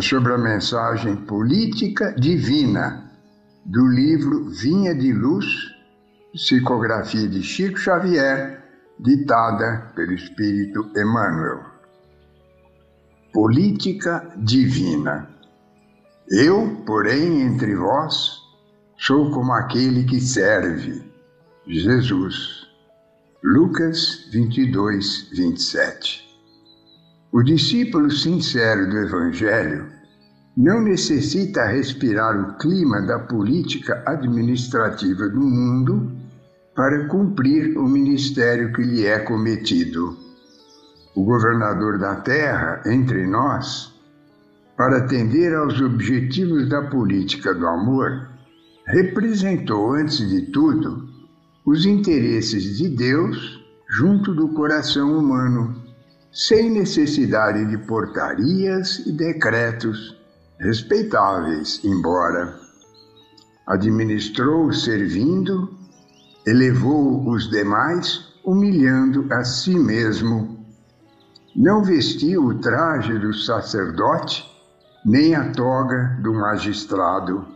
sobre a mensagem política divina do livro Vinha de Luz, psicografia de Chico Xavier, ditada pelo Espírito Emmanuel. Política divina. Eu, porém, entre vós, sou como aquele que serve. Jesus. Lucas 22, 27. O discípulo sincero do Evangelho não necessita respirar o clima da política administrativa do mundo para cumprir o ministério que lhe é cometido. O governador da terra, entre nós, para atender aos objetivos da política do amor, representou, antes de tudo, os interesses de Deus junto do coração humano sem necessidade de portarias e decretos respeitáveis, embora administrou servindo, elevou os demais, humilhando a si mesmo. Não vestiu o traje do sacerdote, nem a toga do magistrado.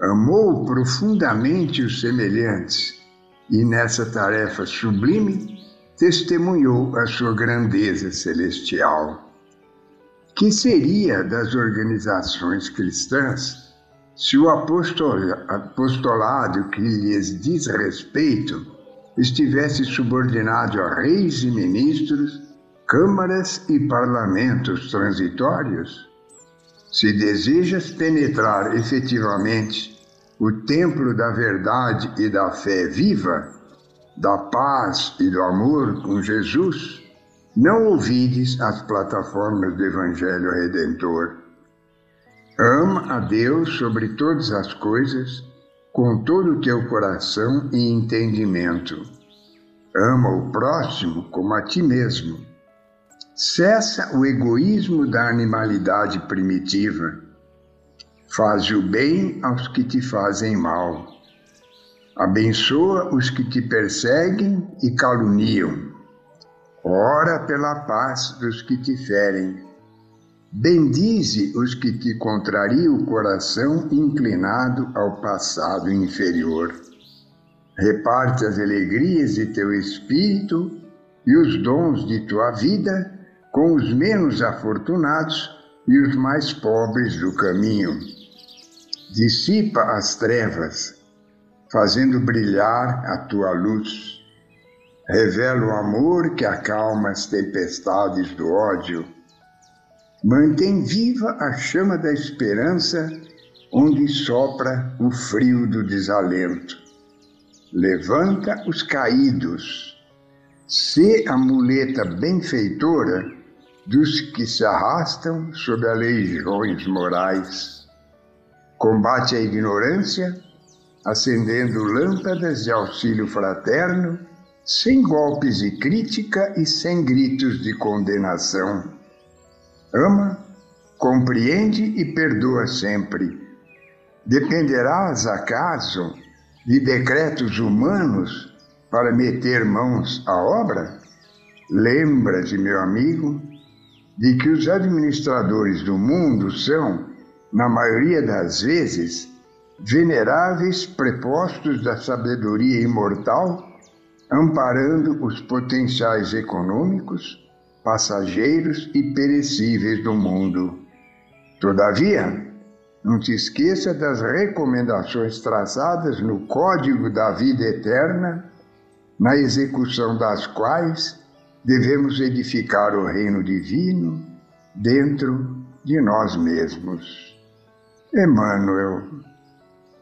Amou profundamente os semelhantes e nessa tarefa sublime testemunhou a sua grandeza celestial. Que seria das organizações cristãs se o apostolado que lhes diz respeito estivesse subordinado a reis e ministros, câmaras e parlamentos transitórios? Se desejas penetrar efetivamente o templo da verdade e da fé viva, da paz e do amor com Jesus, não ouvides as plataformas do Evangelho Redentor. Ama a Deus sobre todas as coisas, com todo o teu coração e entendimento. Ama o próximo como a ti mesmo. Cessa o egoísmo da animalidade primitiva. Faz o bem aos que te fazem mal Abençoa os que te perseguem e caluniam. Ora pela paz dos que te ferem. Bendize os que te contrariam o coração inclinado ao passado inferior. Reparte as alegrias de teu espírito e os dons de tua vida com os menos afortunados e os mais pobres do caminho. Dissipa as trevas fazendo brilhar a tua luz. Revela o amor que acalma as tempestades do ódio. Mantém viva a chama da esperança onde sopra o frio do desalento. Levanta os caídos. Sê a muleta benfeitora dos que se arrastam sob as legiões morais. Combate a ignorância acendendo lâmpadas de auxílio fraterno, sem golpes de crítica e sem gritos de condenação. Ama, compreende e perdoa sempre. Dependerás, acaso, de decretos humanos para meter mãos à obra? Lembra-te, meu amigo, de que os administradores do mundo são, na maioria das vezes, veneráveis prepostos da sabedoria imortal, amparando os potenciais econômicos, passageiros e perecíveis do mundo. Todavia, não te esqueça das recomendações traçadas no Código da Vida Eterna, na execução das quais devemos edificar o reino divino dentro de nós mesmos. Emmanuel